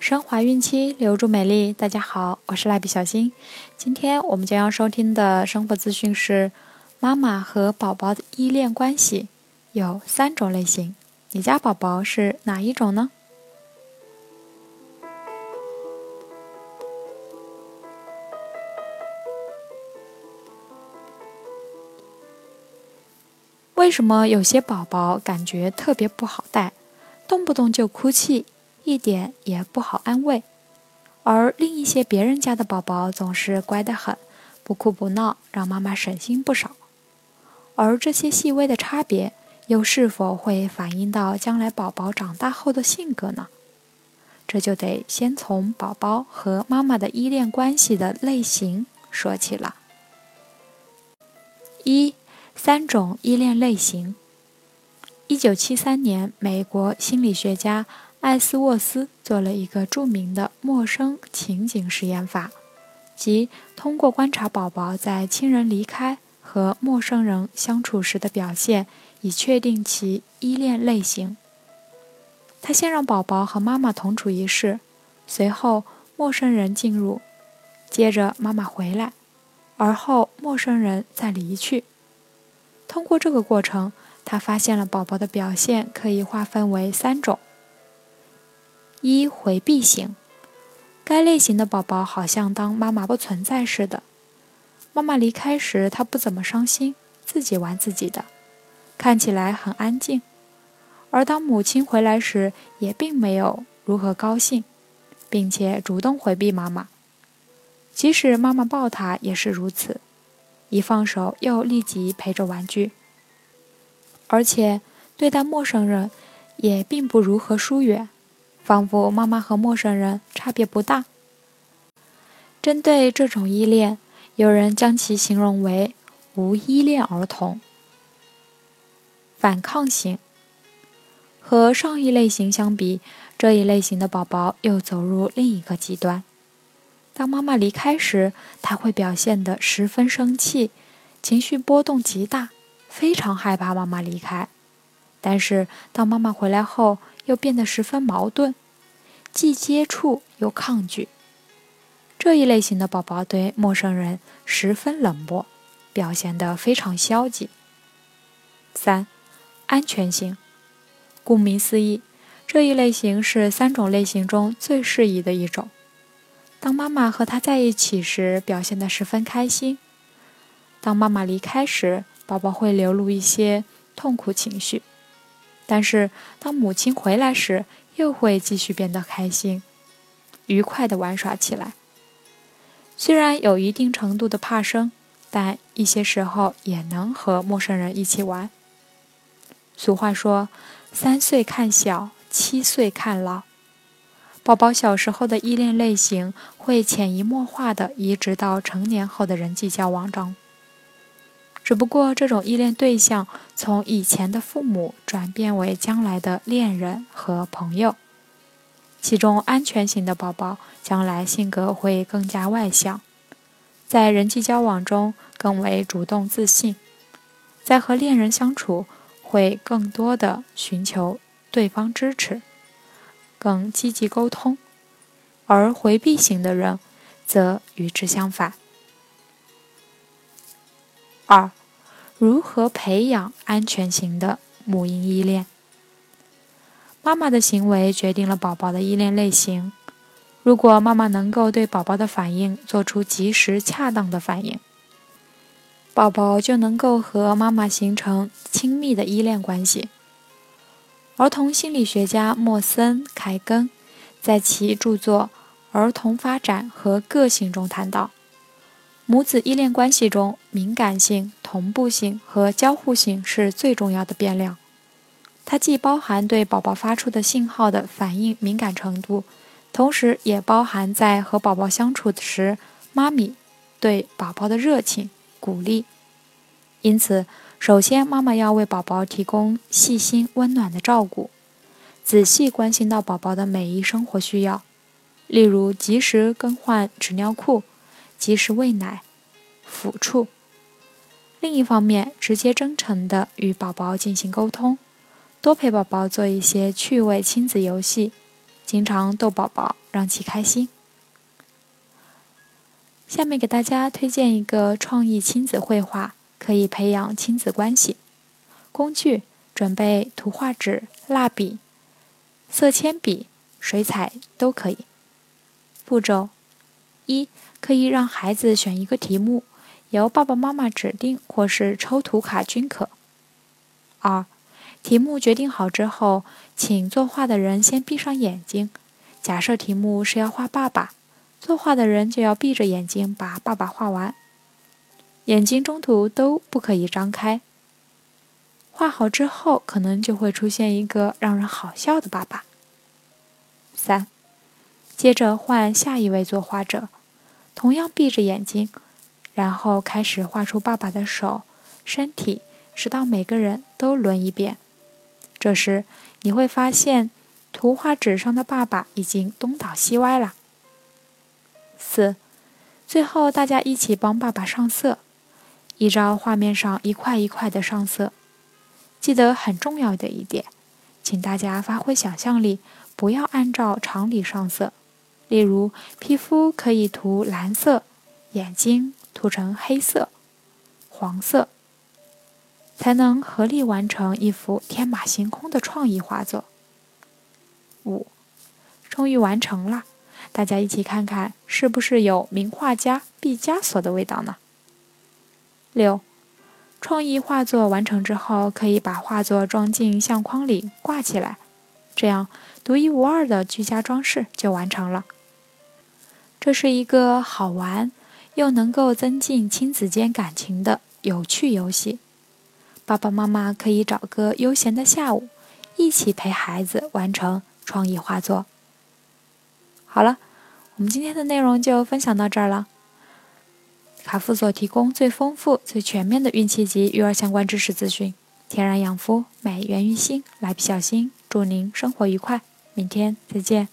升华孕期，留住美丽。大家好，我是蜡笔小新。今天我们将要收听的生活资讯是：妈妈和宝宝的依恋关系有三种类型。你家宝宝是哪一种呢？为什么有些宝宝感觉特别不好带，动不动就哭泣？一点也不好安慰，而另一些别人家的宝宝总是乖得很，不哭不闹，让妈妈省心不少。而这些细微的差别，又是否会反映到将来宝宝长大后的性格呢？这就得先从宝宝和妈妈的依恋关系的类型说起了。一、三种依恋类型。一九七三年，美国心理学家。艾斯沃斯做了一个著名的陌生情景实验法，即通过观察宝宝在亲人离开和陌生人相处时的表现，以确定其依恋类型。他先让宝宝和妈妈同处一室，随后陌生人进入，接着妈妈回来，而后陌生人再离去。通过这个过程，他发现了宝宝的表现可以划分为三种。一回避型，该类型的宝宝好像当妈妈不存在似的。妈妈离开时，他不怎么伤心，自己玩自己的，看起来很安静。而当母亲回来时，也并没有如何高兴，并且主动回避妈妈。即使妈妈抱他，也是如此，一放手又立即陪着玩具。而且对待陌生人，也并不如何疏远。仿佛妈妈和陌生人差别不大。针对这种依恋，有人将其形容为“无依恋儿童”。反抗型和上一类型相比，这一类型的宝宝又走入另一个极端。当妈妈离开时，他会表现得十分生气，情绪波动极大，非常害怕妈妈离开。但是当妈妈回来后，又变得十分矛盾。既接触又抗拒，这一类型的宝宝对陌生人十分冷漠，表现得非常消极。三、安全型，顾名思义，这一类型是三种类型中最适宜的一种。当妈妈和他在一起时，表现得十分开心；当妈妈离开时，宝宝会流露一些痛苦情绪。但是当母亲回来时，又会继续变得开心、愉快地玩耍起来。虽然有一定程度的怕生，但一些时候也能和陌生人一起玩。俗话说：“三岁看小，七岁看老。”宝宝小时候的依恋类型会潜移默化地移植到成年后的人际交往中。只不过，这种依恋对象从以前的父母转变为将来的恋人和朋友。其中，安全型的宝宝将来性格会更加外向，在人际交往中更为主动自信，在和恋人相处会更多的寻求对方支持，更积极沟通。而回避型的人则与之相反。二。如何培养安全型的母婴依恋？妈妈的行为决定了宝宝的依恋类型。如果妈妈能够对宝宝的反应做出及时恰当的反应，宝宝就能够和妈妈形成亲密的依恋关系。儿童心理学家莫森·凯根在其著作《儿童发展和个性》中谈到。母子依恋关系中，敏感性、同步性和交互性是最重要的变量。它既包含对宝宝发出的信号的反应敏感程度，同时也包含在和宝宝相处时，妈咪对宝宝的热情、鼓励。因此，首先妈妈要为宝宝提供细心、温暖的照顾，仔细关心到宝宝的每一生活需要，例如及时更换纸尿裤。及时喂奶、抚触。另一方面，直接真诚地与宝宝进行沟通，多陪宝宝做一些趣味亲子游戏，经常逗宝宝让其开心。下面给大家推荐一个创意亲子绘画，可以培养亲子关系。工具：准备图画纸、蜡笔、色铅笔、水彩都可以。步骤：一、可以让孩子选一个题目，由爸爸妈妈指定或是抽图卡均可。二、题目决定好之后，请作画的人先闭上眼睛。假设题目是要画爸爸。作画的人就要闭着眼睛把爸爸画完，眼睛中途都不可以张开。画好之后，可能就会出现一个让人好笑的爸爸。三，接着换下一位作画者，同样闭着眼睛，然后开始画出爸爸的手、身体，直到每个人都轮一遍。这时你会发现，图画纸上的爸爸已经东倒西歪了。四，最后大家一起帮爸爸上色，依照画面上一块一块的上色。记得很重要的一点，请大家发挥想象力，不要按照常理上色。例如，皮肤可以涂蓝色，眼睛涂成黑色、黄色，才能合力完成一幅天马行空的创意画作。五，终于完成了。大家一起看看，是不是有名画家毕加索的味道呢？六，创意画作完成之后，可以把画作装进相框里挂起来，这样独一无二的居家装饰就完成了。这是一个好玩又能够增进亲子间感情的有趣游戏，爸爸妈妈可以找个悠闲的下午，一起陪孩子完成创意画作。好了，我们今天的内容就分享到这儿了。卡夫所提供最丰富、最全面的孕期及育儿相关知识资讯，天然养肤，美源于心。蜡笔小新，祝您生活愉快，明天再见。